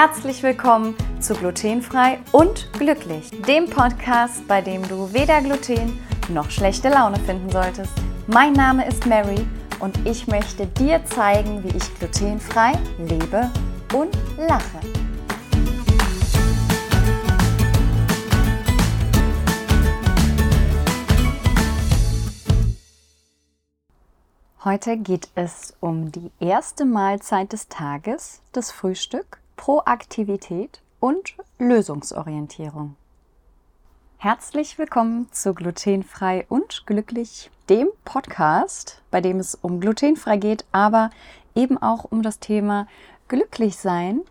Herzlich willkommen zu Glutenfrei und Glücklich, dem Podcast, bei dem du weder Gluten noch schlechte Laune finden solltest. Mein Name ist Mary und ich möchte dir zeigen, wie ich glutenfrei lebe und lache. Heute geht es um die erste Mahlzeit des Tages, das Frühstück, Proaktivität und Lösungsorientierung. Herzlich willkommen zu Glutenfrei und Glücklich, dem Podcast, bei dem es um glutenfrei geht, aber eben auch um das Thema Glücklichsein.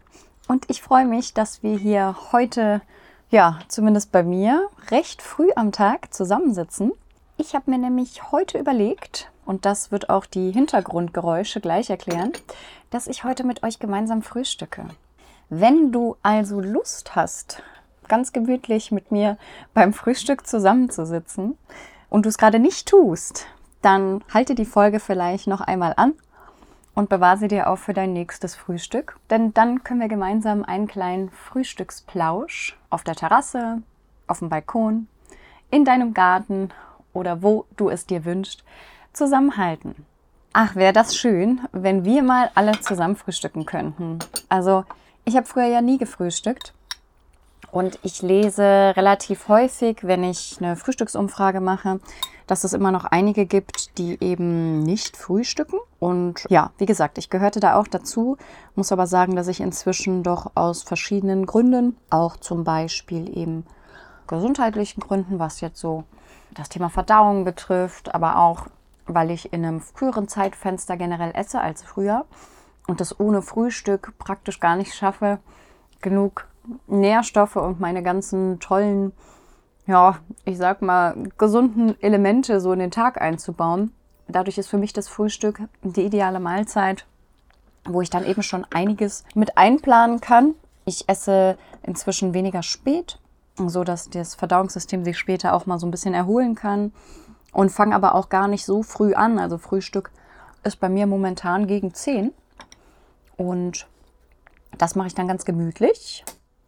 Und ich freue mich, dass wir hier heute, ja, zumindest bei mir, recht früh am Tag zusammensitzen. Ich habe mir nämlich heute überlegt, und das wird auch die Hintergrundgeräusche gleich erklären, dass ich heute mit euch gemeinsam frühstücke. Wenn du also Lust hast, ganz gemütlich mit mir beim Frühstück zusammenzusitzen und du es gerade nicht tust, dann halte die Folge vielleicht noch einmal an und bewahre sie dir auch für dein nächstes Frühstück. Denn dann können wir gemeinsam einen kleinen Frühstücksplausch auf der Terrasse, auf dem Balkon, in deinem Garten oder wo du es dir wünschst, zusammenhalten. Ach, wäre das schön, wenn wir mal alle zusammen frühstücken könnten. Also, ich habe früher ja nie gefrühstückt. Und ich lese relativ häufig, wenn ich eine Frühstücksumfrage mache, dass es immer noch einige gibt, die eben nicht frühstücken. Und ja, wie gesagt, ich gehörte da auch dazu, muss aber sagen, dass ich inzwischen doch aus verschiedenen Gründen, auch zum Beispiel eben gesundheitlichen Gründen, was jetzt so das Thema Verdauung betrifft, aber auch weil ich in einem früheren Zeitfenster generell esse als früher und das ohne Frühstück praktisch gar nicht schaffe, genug Nährstoffe und meine ganzen tollen, ja, ich sag mal, gesunden Elemente so in den Tag einzubauen. Dadurch ist für mich das Frühstück die ideale Mahlzeit, wo ich dann eben schon einiges mit einplanen kann. Ich esse inzwischen weniger spät, so dass das Verdauungssystem sich später auch mal so ein bisschen erholen kann und fange aber auch gar nicht so früh an. Also Frühstück ist bei mir momentan gegen 10 und das mache ich dann ganz gemütlich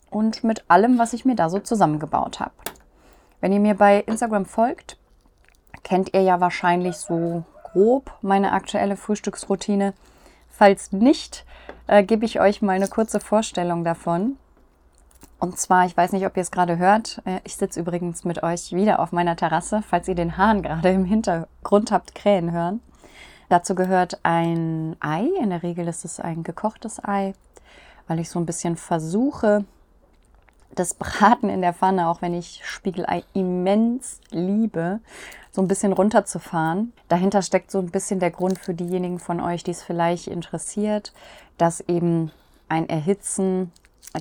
und mit allem, was ich mir da so zusammengebaut habe. Wenn ihr mir bei Instagram folgt, kennt ihr ja wahrscheinlich so grob meine aktuelle Frühstücksroutine. Falls nicht, äh, gebe ich euch mal eine kurze Vorstellung davon. Und zwar, ich weiß nicht, ob ihr es gerade hört, äh, ich sitze übrigens mit euch wieder auf meiner Terrasse, falls ihr den Hahn gerade im Hintergrund habt krähen hören. Dazu gehört ein Ei, in der Regel ist es ein gekochtes Ei, weil ich so ein bisschen versuche, das Braten in der Pfanne, auch wenn ich Spiegelei immens liebe, so ein bisschen runterzufahren. Dahinter steckt so ein bisschen der Grund für diejenigen von euch, die es vielleicht interessiert, dass eben ein Erhitzen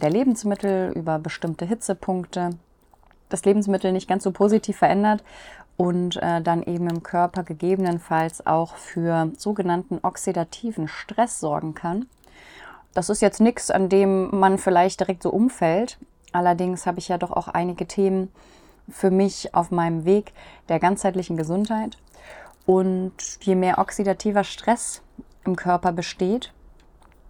der Lebensmittel über bestimmte Hitzepunkte das Lebensmittel nicht ganz so positiv verändert und äh, dann eben im Körper gegebenenfalls auch für sogenannten oxidativen Stress sorgen kann. Das ist jetzt nichts, an dem man vielleicht direkt so umfällt. Allerdings habe ich ja doch auch einige Themen für mich auf meinem Weg der ganzheitlichen Gesundheit. Und je mehr oxidativer Stress im Körper besteht,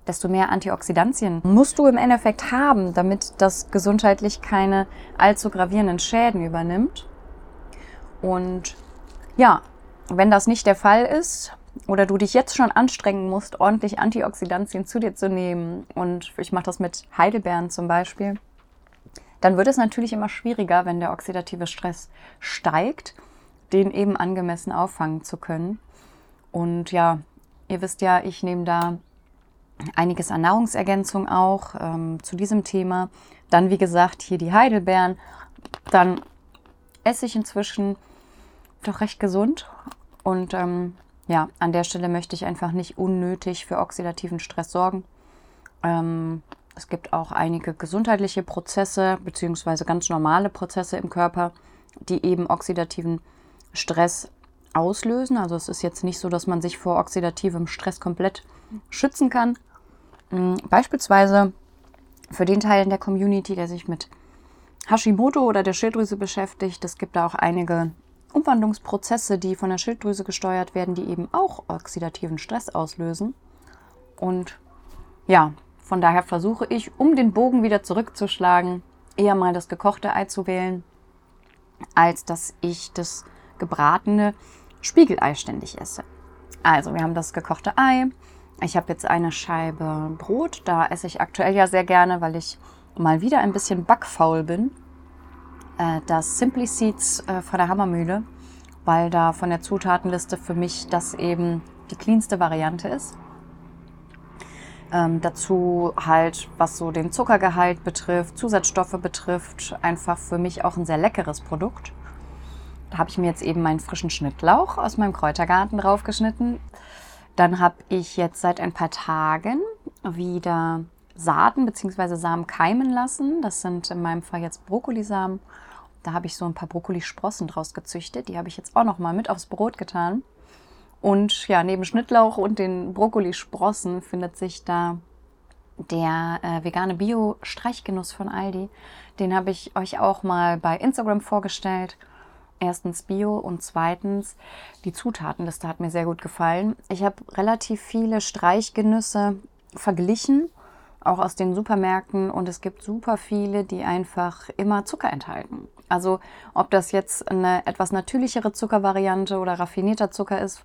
desto mehr Antioxidantien musst du im Endeffekt haben, damit das gesundheitlich keine allzu gravierenden Schäden übernimmt. Und ja, wenn das nicht der Fall ist oder du dich jetzt schon anstrengen musst, ordentlich Antioxidantien zu dir zu nehmen, und ich mache das mit Heidelbeeren zum Beispiel, dann wird es natürlich immer schwieriger, wenn der oxidative Stress steigt, den eben angemessen auffangen zu können. Und ja, ihr wisst ja, ich nehme da einiges an Nahrungsergänzung auch ähm, zu diesem Thema. Dann, wie gesagt, hier die Heidelbeeren. Dann esse ich inzwischen doch recht gesund. Und ähm, ja, an der Stelle möchte ich einfach nicht unnötig für oxidativen Stress sorgen. Ähm, es gibt auch einige gesundheitliche Prozesse beziehungsweise ganz normale Prozesse im Körper, die eben oxidativen Stress auslösen. Also es ist jetzt nicht so, dass man sich vor oxidativem Stress komplett schützen kann. Mm, beispielsweise für den Teil in der Community, der sich mit Hashimoto oder der Schilddrüse beschäftigt. Es gibt da auch einige Umwandlungsprozesse, die von der Schilddrüse gesteuert werden, die eben auch oxidativen Stress auslösen. Und ja, Von daher versuche ich, um den Bogen wieder zurückzuschlagen, eher mal das gekochte Ei zu wählen, als dass ich das gebratene Spiegelei ständig esse. Also, wir haben das gekochte Ei. Ich habe jetzt eine Scheibe Brot. Da esse ich aktuell ja sehr gerne, weil ich mal wieder ein bisschen backfaul bin. Äh, das Simply Seeds äh, von der Hammermühle, weil da von der Zutatenliste für mich das eben die cleanste Variante ist. Ähm, dazu halt, was so den Zuckergehalt betrifft, Zusatzstoffe betrifft, einfach für mich auch ein sehr leckeres Produkt. Da habe ich mir jetzt eben meinen frischen Schnittlauch aus meinem Kräutergarten draufgeschnitten. Dann habe ich jetzt seit ein paar Tagen wieder Saaten bzw. Samen keimen lassen. Das sind in meinem Fall jetzt Brokkolisamen. Da habe ich so ein paar Brokkolisprossen draus gezüchtet. Die habe ich jetzt auch noch mal mit aufs Brot getan. Und ja, neben Schnittlauch und den Brokkolisprossen findet sich da der äh, vegane Bio-Streichgenuss von Aldi. Den habe ich euch auch mal bei Instagram vorgestellt. Erstens Bio und zweitens die Zutatenliste hat mir sehr gut gefallen. Ich habe relativ viele Streichgenüsse verglichen, auch aus den Supermärkten und es gibt super viele, die einfach immer Zucker enthalten. Also ob das jetzt eine etwas natürlichere Zuckervariante oder raffinierter Zucker ist,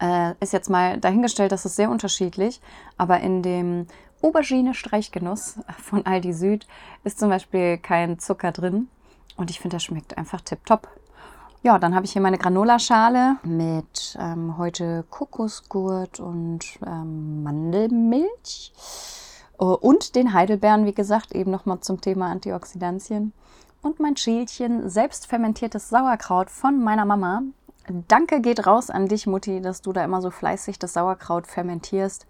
äh, ist jetzt mal dahingestellt, das ist sehr unterschiedlich. Aber in dem Aubergine-Streichgenuss von Aldi Süd ist zum Beispiel kein Zucker drin. Und ich finde, das schmeckt einfach tipptopp. Ja, dann habe ich hier meine Granola-Schale mit ähm, heute Kokosgurt und ähm, Mandelmilch. Oh, und den Heidelbeeren, wie gesagt, eben nochmal zum Thema Antioxidantien. Und mein Schälchen selbst fermentiertes Sauerkraut von meiner Mama. Danke geht raus an dich, Mutti, dass du da immer so fleißig das Sauerkraut fermentierst,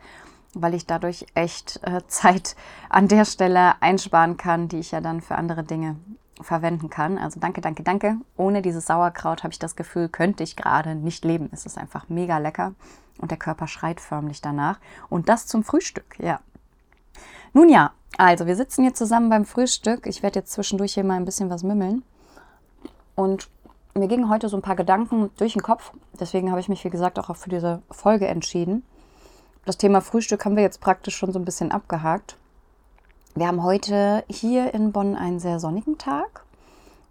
weil ich dadurch echt äh, Zeit an der Stelle einsparen kann, die ich ja dann für andere Dinge verwenden kann. Also danke, danke, danke. Ohne dieses Sauerkraut habe ich das Gefühl, könnte ich gerade nicht leben. Es ist einfach mega lecker und der Körper schreit förmlich danach. Und das zum Frühstück, ja. Nun ja, also wir sitzen hier zusammen beim Frühstück. Ich werde jetzt zwischendurch hier mal ein bisschen was mümmeln. Und mir gingen heute so ein paar Gedanken durch den Kopf. Deswegen habe ich mich, wie gesagt, auch für diese Folge entschieden. Das Thema Frühstück haben wir jetzt praktisch schon so ein bisschen abgehakt. Wir haben heute hier in Bonn einen sehr sonnigen Tag.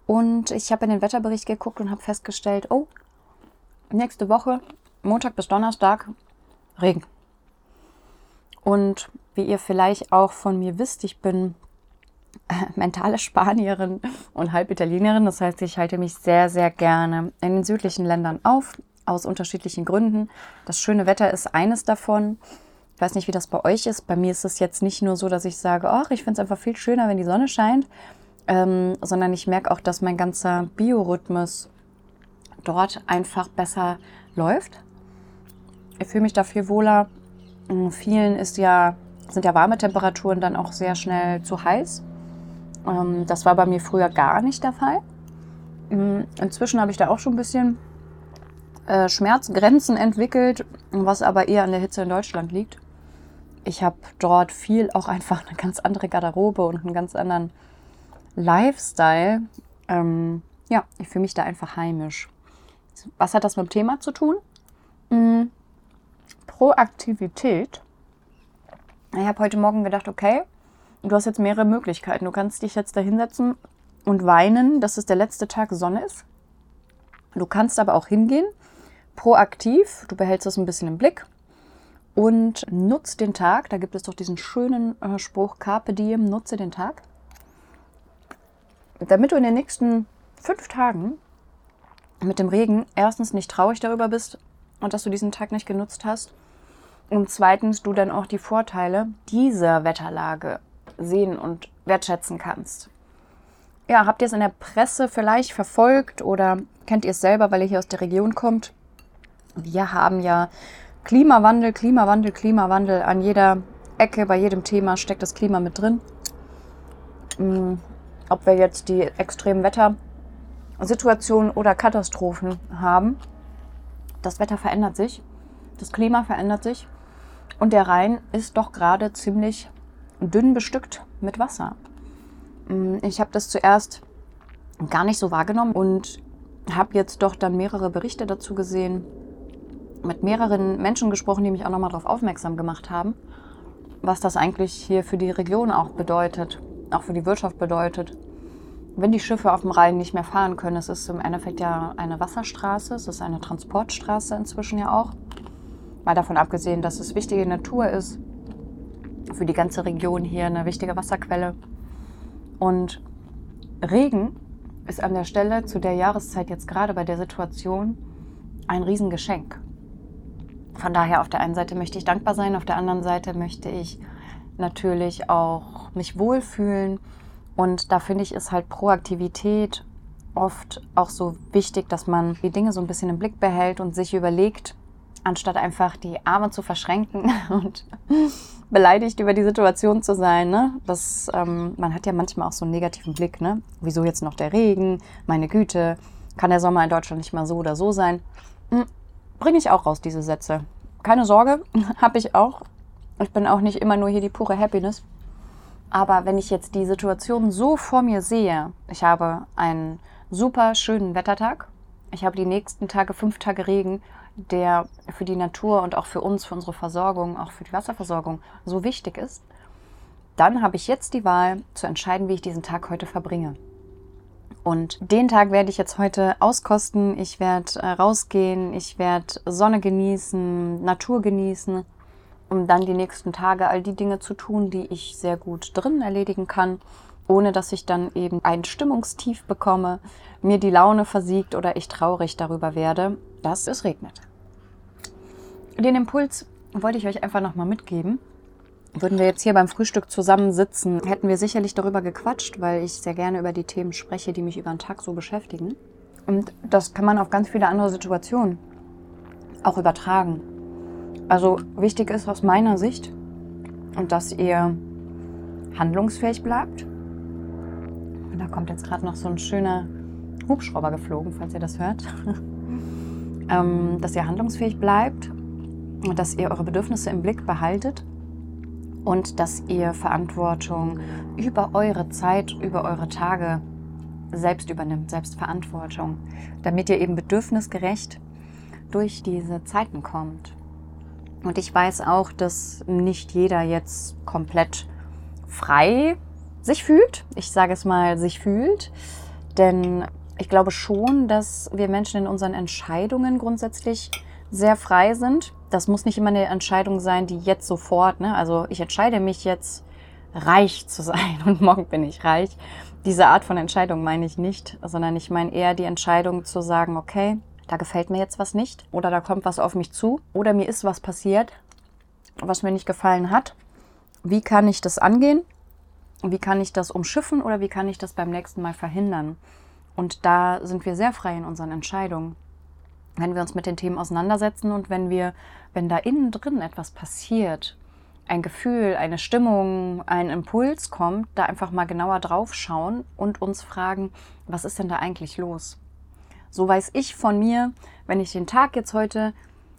Und ich habe in den Wetterbericht geguckt und habe festgestellt, oh, nächste Woche, Montag bis Donnerstag, Regen. Und wie ihr vielleicht auch von mir wisst, ich bin mentale Spanierin und halb Italienerin. Das heißt, ich halte mich sehr, sehr gerne in den südlichen Ländern auf, aus unterschiedlichen Gründen. Das schöne Wetter ist eines davon. Ich weiß nicht, wie das bei euch ist. Bei mir ist es jetzt nicht nur so, dass ich sage, ach, ich finde es einfach viel schöner, wenn die Sonne scheint, ähm, sondern ich merke auch, dass mein ganzer Biorhythmus dort einfach besser läuft. Ich fühle mich da viel wohler. In vielen ist ja, sind ja warme Temperaturen dann auch sehr schnell zu heiß. Ähm, das war bei mir früher gar nicht der Fall. Mm, inzwischen habe ich da auch schon ein bisschen äh, Schmerzgrenzen entwickelt, was aber eher an der Hitze in Deutschland liegt. Ich habe dort viel auch einfach eine ganz andere Garderobe und einen ganz anderen Lifestyle. Ähm, ja, ich fühle mich da einfach heimisch. Was hat das mit dem Thema zu tun? Mhm. Proaktivität. Ich habe heute Morgen gedacht, okay, du hast jetzt mehrere Möglichkeiten. Du kannst dich jetzt da hinsetzen und weinen, dass es der letzte Tag Sonne ist. Du kannst aber auch hingehen, proaktiv, du behältst es ein bisschen im Blick und nutzt den Tag. Da gibt es doch diesen schönen äh, Spruch, Carpe Diem, nutze den Tag. Damit du in den nächsten fünf Tagen mit dem Regen erstens nicht traurig darüber bist und dass du diesen Tag nicht genutzt hast und zweitens du dann auch die Vorteile dieser Wetterlage sehen und wertschätzen kannst. Ja, habt ihr es in der Presse vielleicht verfolgt oder kennt ihr es selber, weil ihr hier aus der Region kommt? Wir haben ja Klimawandel, Klimawandel, Klimawandel. An jeder Ecke, bei jedem Thema steckt das Klima mit drin. Mm, ob wir jetzt die extremen Wettersituationen oder Katastrophen haben, das Wetter verändert sich, das Klima verändert sich und der Rhein ist doch gerade ziemlich dünn bestückt mit Wasser. Mm, ich habe das zuerst gar nicht so wahrgenommen und habe jetzt doch dann mehrere Berichte dazu gesehen, mit mehreren Menschen gesprochen, die mich auch nochmal darauf aufmerksam gemacht haben. was das eigentlich hier für die Region auch bedeutet, auch für die Wirtschaft bedeutet. Wenn die Schiffe auf dem Rhein nicht mehr fahren können, es ist im Endeffekt ja eine Wasserstraße, es ist eine Transportstraße inzwischen ja auch. Mal davon abgesehen, dass es wichtige Natur ist, für die ganze Region hier eine wichtige Wasserquelle. Und Regen ist an der Stelle zu der Jahreszeit jetzt gerade bei der Situation ein Riesengeschenk. Von daher auf der einen Seite möchte ich dankbar sein, auf der anderen Seite möchte ich natürlich auch mich wohlfühlen. Und da finde ich, ist halt Proaktivität oft auch so wichtig, dass man die Dinge so ein bisschen im Blick behält und sich überlegt, anstatt einfach die Arme zu verschränken und beleidigt über die Situation zu sein. Ne? Das, ähm, man hat ja manchmal auch so einen negativen Blick. Ne? Wieso jetzt noch der Regen? Meine Güte, kann der Sommer in Deutschland nicht mal so oder so sein? Hm, Bringe ich auch raus, diese Sätze. Keine Sorge, habe ich auch. Ich bin auch nicht immer nur hier die pure Happiness. Aber wenn ich jetzt die Situation so vor mir sehe, ich habe einen super schönen Wettertag, ich habe die nächsten Tage fünf Tage Regen, der für die Natur und auch für uns, für unsere Versorgung, auch für die Wasserversorgung so wichtig ist, dann habe ich jetzt die Wahl zu entscheiden, wie ich diesen Tag heute verbringe. Und den Tag werde ich jetzt heute auskosten. Ich werde äh, rausgehen, ich werde Sonne genießen, Natur genießen, um dann die nächsten Tage all die Dinge zu tun, die ich sehr gut drinnen erledigen kann, ohne dass ich dann eben ein Stimmungstief bekomme, mir die Laune versiegt oder ich traurig darüber werde, dass es regnet. Den Impuls wollte ich euch einfach nochmal mitgeben. Würden wir jetzt hier beim Frühstück zusammensitzen, hätten wir sicherlich darüber gequatscht, weil ich sehr gerne über die Themen spreche, die mich über den Tag so beschäftigen. Und das kann man auf ganz viele andere Situationen auch übertragen. Also wichtig ist aus meiner Sicht, dass ihr handlungsfähig bleibt. Und da kommt jetzt gerade noch so ein schöner Hubschrauber geflogen, falls ihr das hört. ähm, dass ihr handlungsfähig bleibt und dass ihr eure Bedürfnisse im Blick behaltet und dass ihr Verantwortung über eure Zeit, über eure Tage selbst übernimmt, Selbstverantwortung, damit ihr eben bedürfnisgerecht durch diese Zeiten kommt. Und ich weiß auch, dass nicht jeder jetzt komplett frei sich fühlt. Ich sage es mal, sich fühlt. Denn ich glaube schon, dass wir Menschen in unseren Entscheidungen grundsätzlich sehr frei sind das muss nicht immer eine Entscheidung sein, die jetzt sofort, ne? also ich entscheide mich jetzt reich zu sein und morgen bin ich reich. Diese Art von Entscheidung meine ich nicht, sondern ich meine eher die Entscheidung zu sagen, okay, da gefällt mir jetzt was nicht oder da kommt was auf mich zu oder mir ist was passiert, was mir nicht gefallen hat. Wie kann ich das angehen? Wie kann ich das umschiffen oder wie kann ich das beim nächsten Mal verhindern? Und da sind wir sehr frei in unseren Entscheidungen wenn wir uns mit den Themen auseinandersetzen und wenn wir, wenn da innen drin etwas passiert, ein Gefühl, eine Stimmung, ein Impuls kommt, da einfach mal genauer drauf schauen und uns fragen, was ist denn da eigentlich los? So weiß ich von mir, wenn ich den Tag jetzt heute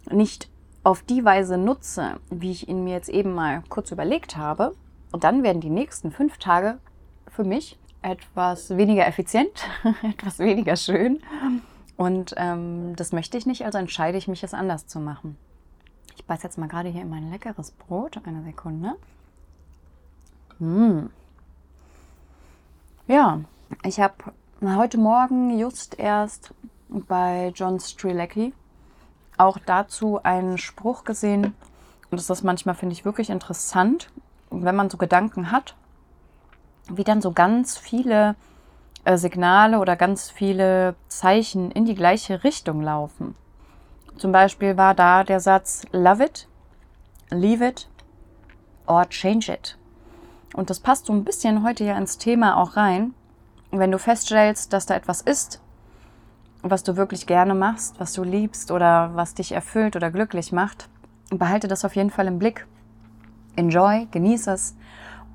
nicht auf die Weise nutze, wie ich ihn mir jetzt eben mal kurz überlegt habe, und dann werden die nächsten fünf Tage für mich etwas weniger effizient, etwas weniger schön und ähm, das möchte ich nicht, also entscheide ich mich, es anders zu machen. Ich beiß jetzt mal gerade hier in mein leckeres Brot. Eine Sekunde. Mmh. Ja, ich habe heute Morgen just erst bei John Strilecki auch dazu einen Spruch gesehen. Und das ist manchmal, finde ich, wirklich interessant, wenn man so Gedanken hat, wie dann so ganz viele äh, Signale oder ganz viele Zeichen in die gleiche Richtung laufen. Zum Beispiel war da der Satz Love it, leave it or change it. Und das passt so ein bisschen heute ja ins Thema auch rein. Wenn du feststellst, dass da etwas ist, was du wirklich gerne machst, was du liebst oder was dich erfüllt oder glücklich macht, behalte das auf jeden Fall im Blick. Enjoy, genieße es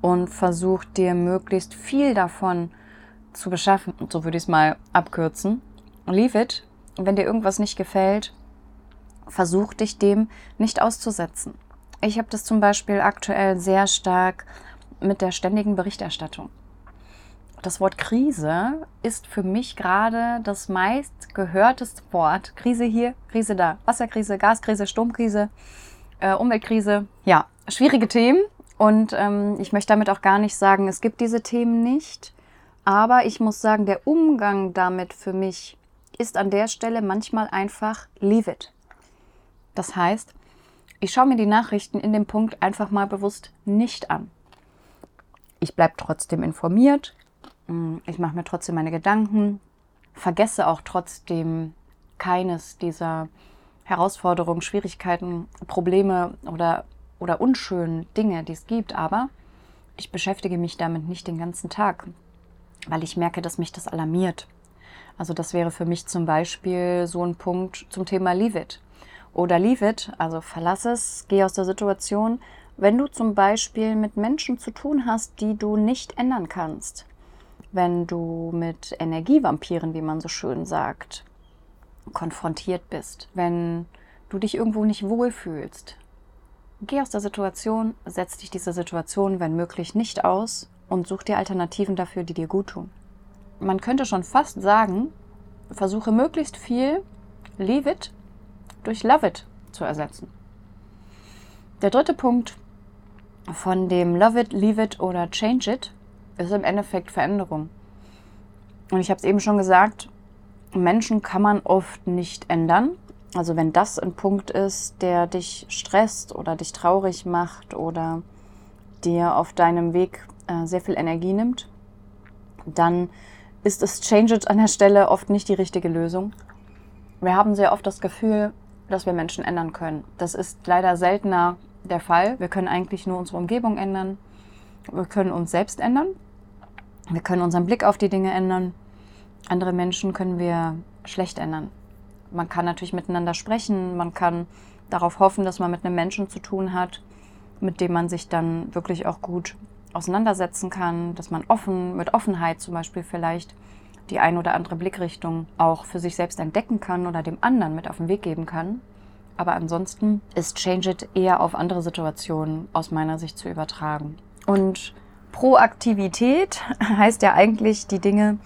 und versuch dir möglichst viel davon zu beschaffen. So würde ich es mal abkürzen. Leave it. wenn dir irgendwas nicht gefällt, versuch dich dem nicht auszusetzen. Ich habe das zum Beispiel aktuell sehr stark mit der ständigen Berichterstattung. Das Wort Krise ist für mich gerade das meist gehörteste Wort. Krise hier, Krise da, Wasserkrise, Gaskrise, Sturmkrise, äh, Umweltkrise. Ja, schwierige Themen. Und ähm, ich möchte damit auch gar nicht sagen, es gibt diese Themen nicht. Aber ich muss sagen, der Umgang damit für mich ist an der Stelle manchmal einfach leave it. Das heißt, ich schaue mir die Nachrichten in dem Punkt einfach mal bewusst nicht an. Ich bleibe trotzdem informiert, mm, ich mache mir trotzdem meine Gedanken, vergesse auch trotzdem keines dieser Herausforderungen, Schwierigkeiten, Probleme oder, oder unschönen Dinge, die es gibt, aber ich beschäftige mich damit nicht den ganzen Tag, weil ich merke, dass mich das alarmiert. Also das wäre für mich zum Beispiel so ein Punkt zum Thema Leave It. Oder Leave It, also verlass es, geh aus der Situation, wenn du zum Beispiel mit Menschen zu tun hast, die du nicht ändern kannst. Wenn du mit Energievampiren, wie man so schön sagt, konfrontiert bist. Wenn du dich irgendwo nicht wohlfühlst. Geh aus der Situation, setz dich dieser Situation, wenn möglich, nicht aus und such dir Alternativen dafür, die dir gut tun man könnte schon fast sagen, versuche möglichst viel Leave it durch Love it zu ersetzen. Der dritte Punkt von dem Love it, Leave it oder Change it ist im Endeffekt Veränderung. Und ich habe es eben schon gesagt, Menschen kann man oft nicht ändern. Also wenn das ein Punkt ist, der dich stresst oder dich traurig macht oder dir auf deinem Weg äh, sehr viel Energie nimmt, dann ist das Change It an der Stelle oft nicht die richtige Lösung. Wir haben sehr oft das Gefühl, dass wir Menschen ändern können. Das ist leider seltener der Fall. Wir können eigentlich nur unsere Umgebung ändern. Wir können uns selbst ändern. Wir können unseren Blick auf die Dinge ändern. Andere Menschen können wir schlecht ändern. Man kann natürlich miteinander sprechen. Man kann darauf hoffen, dass man mit einem Menschen zu tun hat, mit dem man sich dann wirklich auch gut auseinandersetzen kann, dass man offen, mit Offenheit zum Beispiel vielleicht die ein oder andere Blickrichtung auch für sich selbst entdecken kann oder dem anderen mit auf den Weg geben kann. Aber ansonsten ist Change It eher auf andere Situationen aus meiner Sicht zu übertragen. Und Proaktivität heißt ja eigentlich, die Dinge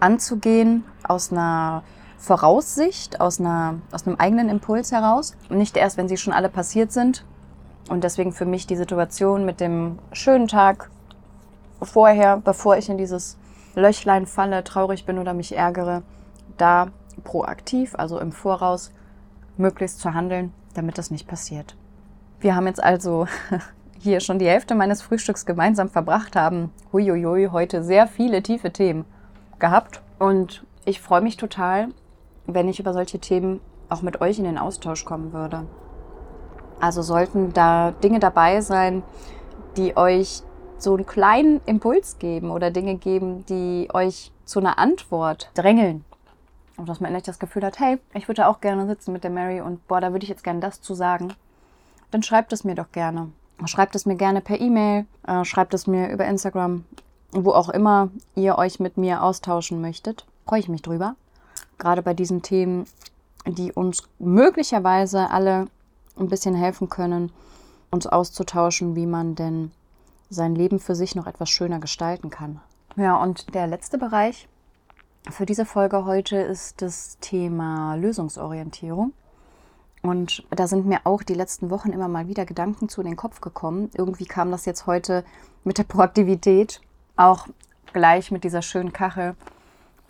anzugehen aus einer Voraussicht, aus, einer, aus einem eigenen Impuls heraus. Nicht erst, wenn sie schon alle passiert sind. Und deswegen für mich die Situation mit dem schönen Tag vorher, bevor ich in dieses Löchlein falle, traurig bin oder mich ärgere, da proaktiv, also im Voraus, möglichst zu handeln, damit das nicht passiert. Wir haben jetzt also hier schon die Hälfte meines Frühstücks gemeinsam verbracht, haben huiuiui heute sehr viele tiefe Themen gehabt und ich freue mich total, wenn ich über solche Themen auch mit euch in den Austausch kommen würde. Also sollten da Dinge dabei sein, die euch so einen kleinen Impuls geben oder Dinge geben, die euch zu einer Antwort drängeln. Und dass man endlich das Gefühl hat, hey, ich würde auch gerne sitzen mit der Mary und boah, da würde ich jetzt gerne das zu sagen. Dann schreibt es mir doch gerne. Schreibt es mir gerne per E-Mail, äh, schreibt es mir über Instagram, wo auch immer ihr euch mit mir austauschen möchtet. Freue ich mich drüber. Gerade bei diesen Themen, die uns möglicherweise alle ein bisschen helfen können, uns auszutauschen, wie man denn sein Leben für sich noch etwas schöner gestalten kann. Ja, und der letzte Bereich für diese Folge heute ist das Thema Lösungsorientierung. Und da sind mir auch die letzten Wochen immer mal wieder Gedanken zu in den Kopf gekommen. Irgendwie kam das jetzt heute mit der Proaktivität, auch gleich mit dieser schönen Kachel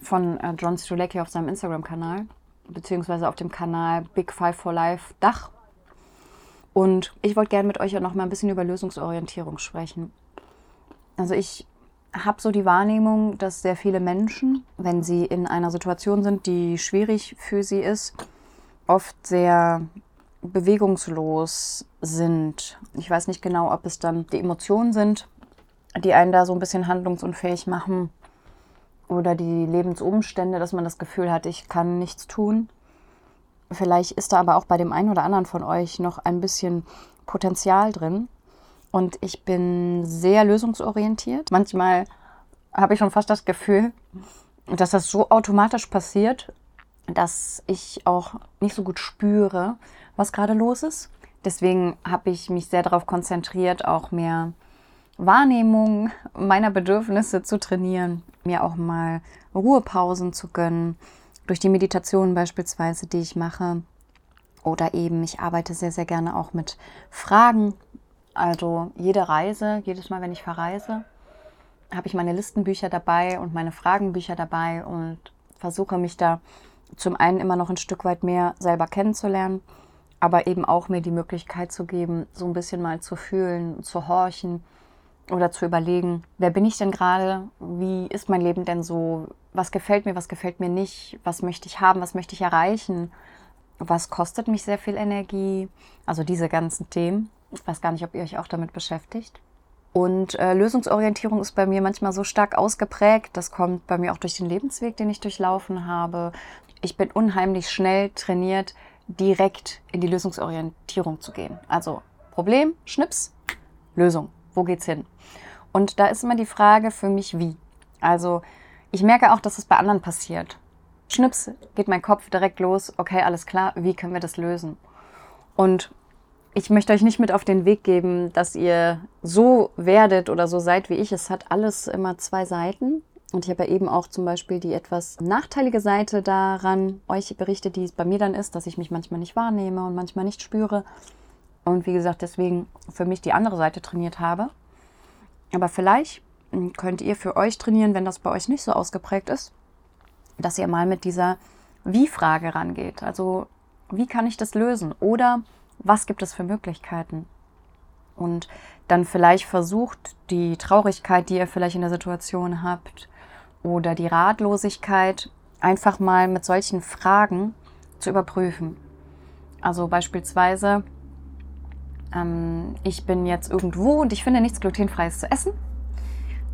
von äh, John Strulecki auf seinem Instagram-Kanal, beziehungsweise auf dem Kanal Big Five for Life Dach und ich wollte gerne mit euch auch noch mal ein bisschen über Lösungsorientierung sprechen. Also ich habe so die Wahrnehmung, dass sehr viele Menschen, wenn sie in einer Situation sind, die schwierig für sie ist, oft sehr bewegungslos sind. Ich weiß nicht genau, ob es dann die Emotionen sind, die einen da so ein bisschen handlungsunfähig machen oder die Lebensumstände, dass man das Gefühl hat, ich kann nichts tun. Vielleicht ist da aber auch bei dem einen oder anderen von euch noch ein bisschen Potenzial drin. Und ich bin sehr lösungsorientiert. Manchmal habe ich schon fast das Gefühl, dass das so automatisch passiert, dass ich auch nicht so gut spüre, was gerade los ist. Deswegen habe ich mich sehr darauf konzentriert, auch mehr Wahrnehmung meiner Bedürfnisse zu trainieren, mir auch mal Ruhepausen zu gönnen, durch die Meditation beispielsweise, die ich mache. Oder eben, ich arbeite sehr, sehr gerne auch mit Fragen Also jede Reise, jedes Mal, wenn ich verreise, habe ich meine Listenbücher dabei und meine Fragenbücher dabei und versuche mich da zum einen immer noch ein Stück weit mehr selber kennenzulernen, aber eben auch mir die Möglichkeit zu geben, so ein bisschen mal zu fühlen, zu horchen oder zu überlegen, wer bin ich denn gerade, wie ist mein Leben denn so, was gefällt mir, was gefällt mir nicht, was möchte ich haben, was möchte ich erreichen, was kostet mich sehr viel Energie, also diese ganzen Themen. Ich weiß gar nicht, ob ihr euch auch damit beschäftigt. Und äh, Lösungsorientierung ist bei mir manchmal so stark ausgeprägt. Das kommt bei mir auch durch den Lebensweg, den ich durchlaufen habe. Ich bin unheimlich schnell trainiert, direkt in die Lösungsorientierung zu gehen. Also Problem, Schnips, Lösung. Wo geht's hin? Und da ist immer die Frage für mich, wie. Also ich merke auch, dass es bei anderen passiert. Schnips, geht mein Kopf direkt los. Okay, alles klar. Wie können wir das lösen? Und ich möchte euch nicht mit auf den Weg geben, dass ihr so werdet oder so seid wie ich. Es hat alles immer zwei Seiten. Und ich habe ja eben auch zum Beispiel die etwas nachteilige Seite daran euch berichtet, die es bei mir dann ist, dass ich mich manchmal nicht wahrnehme und manchmal nicht spüre. Und wie gesagt, deswegen für mich die andere Seite trainiert habe. Aber vielleicht könnt ihr für euch trainieren, wenn das bei euch nicht so ausgeprägt ist, dass ihr mal mit dieser Wie-Frage rangeht. Also, wie kann ich das lösen? Oder was gibt es für Möglichkeiten? Und dann vielleicht versucht, die Traurigkeit, die ihr vielleicht in der Situation habt, oder die Ratlosigkeit einfach mal mit solchen Fragen zu überprüfen. Also beispielsweise, ähm, ich bin jetzt irgendwo und ich finde nichts glutenfreies zu essen.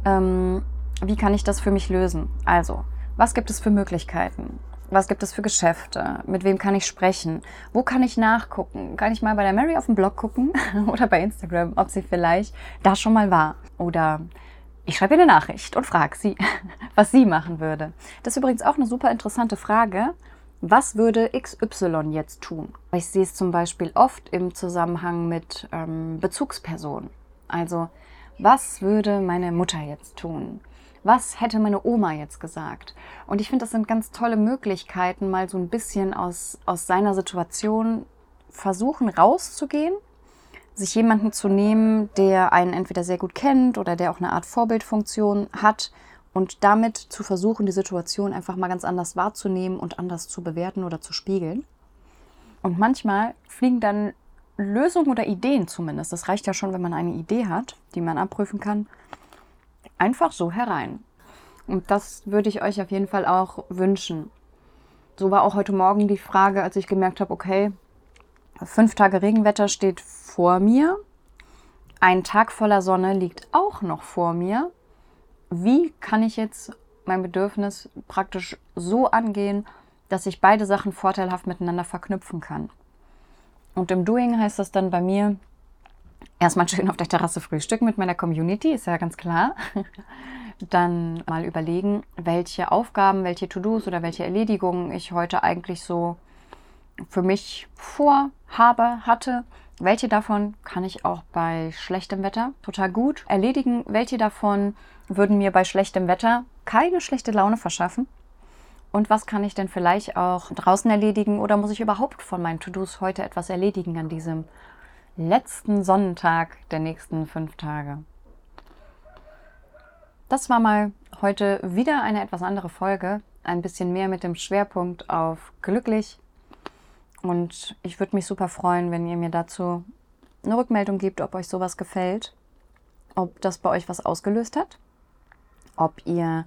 Ähm, wie kann ich das für mich lösen? Also, was gibt es für Möglichkeiten? Was gibt es für Geschäfte? Mit wem kann ich sprechen? Wo kann ich nachgucken? Kann ich mal bei der Mary auf dem Blog gucken oder bei Instagram, ob sie vielleicht da schon mal war? Oder ich schreibe ihr eine Nachricht und frage sie, was sie machen würde. Das ist übrigens auch eine super interessante Frage. Was würde XY jetzt tun? Ich sehe es zum Beispiel oft im Zusammenhang mit ähm, Bezugspersonen. Also, was würde meine Mutter jetzt tun? was hätte meine Oma jetzt gesagt? Und ich finde, das sind ganz tolle Möglichkeiten, mal so ein bisschen aus, aus seiner Situation versuchen rauszugehen, sich jemanden zu nehmen, der einen entweder sehr gut kennt oder der auch eine Art Vorbildfunktion hat und damit zu versuchen, die Situation einfach mal ganz anders wahrzunehmen und anders zu bewerten oder zu spiegeln. Und manchmal fliegen dann Lösungen oder Ideen zumindest, das reicht ja schon, wenn man eine Idee hat, die man abprüfen kann, einfach so herein. Und das würde ich euch auf jeden Fall auch wünschen. So war auch heute Morgen die Frage, als ich gemerkt habe, okay, fünf Tage Regenwetter steht vor mir. Ein Tag voller Sonne liegt auch noch vor mir. Wie kann ich jetzt mein Bedürfnis praktisch so angehen, dass ich beide Sachen vorteilhaft miteinander verknüpfen kann? Und im Doing heißt das dann bei mir, erstmal schön auf der Terrasse frühstücken mit meiner Community, ist ja ganz klar. Dann mal überlegen, welche Aufgaben, welche To-Dos oder welche Erledigungen ich heute eigentlich so für mich vorhabe, hatte. Welche davon kann ich auch bei schlechtem Wetter total gut erledigen? Welche davon würden mir bei schlechtem Wetter keine schlechte Laune verschaffen? Und was kann ich denn vielleicht auch draußen erledigen oder muss ich überhaupt von meinen To-Dos heute etwas erledigen an diesem letzten Sonnentag der nächsten fünf Tage. Das war mal heute wieder eine etwas andere Folge, ein bisschen mehr mit dem Schwerpunkt auf glücklich. Und ich würde mich super freuen, wenn ihr mir dazu eine Rückmeldung gebt, ob euch sowas gefällt, ob das bei euch was ausgelöst hat, ob ihr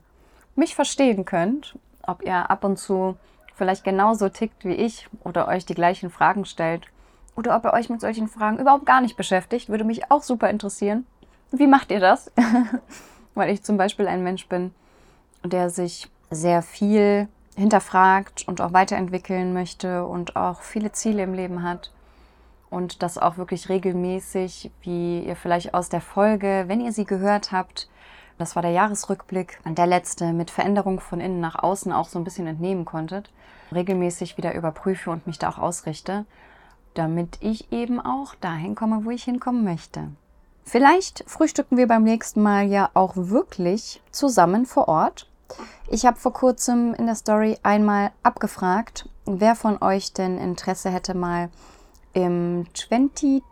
mich verstehen könnt, ob ihr ab und zu vielleicht genauso tickt wie ich oder euch die gleichen Fragen stellt oder ob ihr euch mit solchen Fragen überhaupt gar nicht beschäftigt, würde mich auch super interessieren. Wie macht ihr das? Weil ich zum Beispiel ein Mensch bin, der sich sehr viel hinterfragt und auch weiterentwickeln möchte und auch viele Ziele im Leben hat. Und das auch wirklich regelmäßig, wie ihr vielleicht aus der Folge, wenn ihr sie gehört habt, das war der Jahresrückblick, der letzte mit Veränderung von innen nach außen auch so ein bisschen entnehmen konntet, regelmäßig wieder überprüfe und mich da auch ausrichte damit ich eben auch dahin komme, wo ich hinkommen möchte. Vielleicht frühstücken wir beim nächsten Mal ja auch wirklich zusammen vor Ort. Ich habe vor kurzem in der Story einmal abgefragt, wer von euch denn Interesse hätte, mal im 22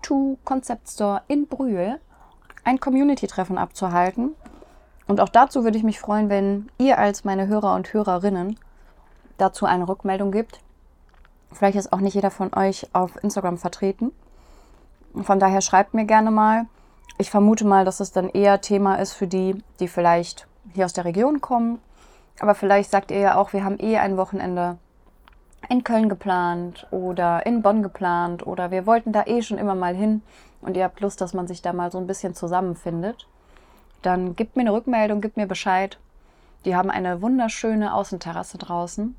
Concept Store in Brühl ein Community-Treffen abzuhalten. Und auch dazu würde ich mich freuen, wenn ihr als meine Hörer und Hörerinnen dazu eine Rückmeldung gibt. Vielleicht ist auch nicht jeder von euch auf Instagram vertreten. Von daher schreibt mir gerne mal. Ich vermute mal, dass es dann eher Thema ist für die, die vielleicht hier aus der Region kommen. Aber vielleicht sagt ihr ja auch, wir haben eh ein Wochenende in Köln geplant oder in Bonn geplant oder wir wollten da eh schon immer mal hin und ihr habt Lust, dass man sich da mal so ein bisschen zusammenfindet. Dann gebt mir eine Rückmeldung, gebt mir Bescheid. Die haben eine wunderschöne Außenterrasse draußen.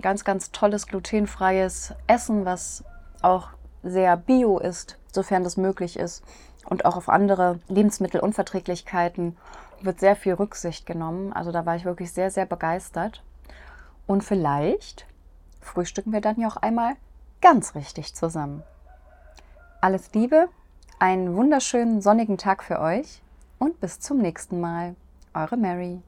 Ganz, ganz tolles glutenfreies Essen, was auch sehr bio ist, sofern das möglich ist. Und auch auf andere Lebensmittelunverträglichkeiten wird sehr viel Rücksicht genommen. Also da war ich wirklich sehr, sehr begeistert. Und vielleicht frühstücken wir dann ja auch einmal ganz richtig zusammen. Alles Liebe, einen wunderschönen sonnigen Tag für euch und bis zum nächsten Mal. Eure Mary.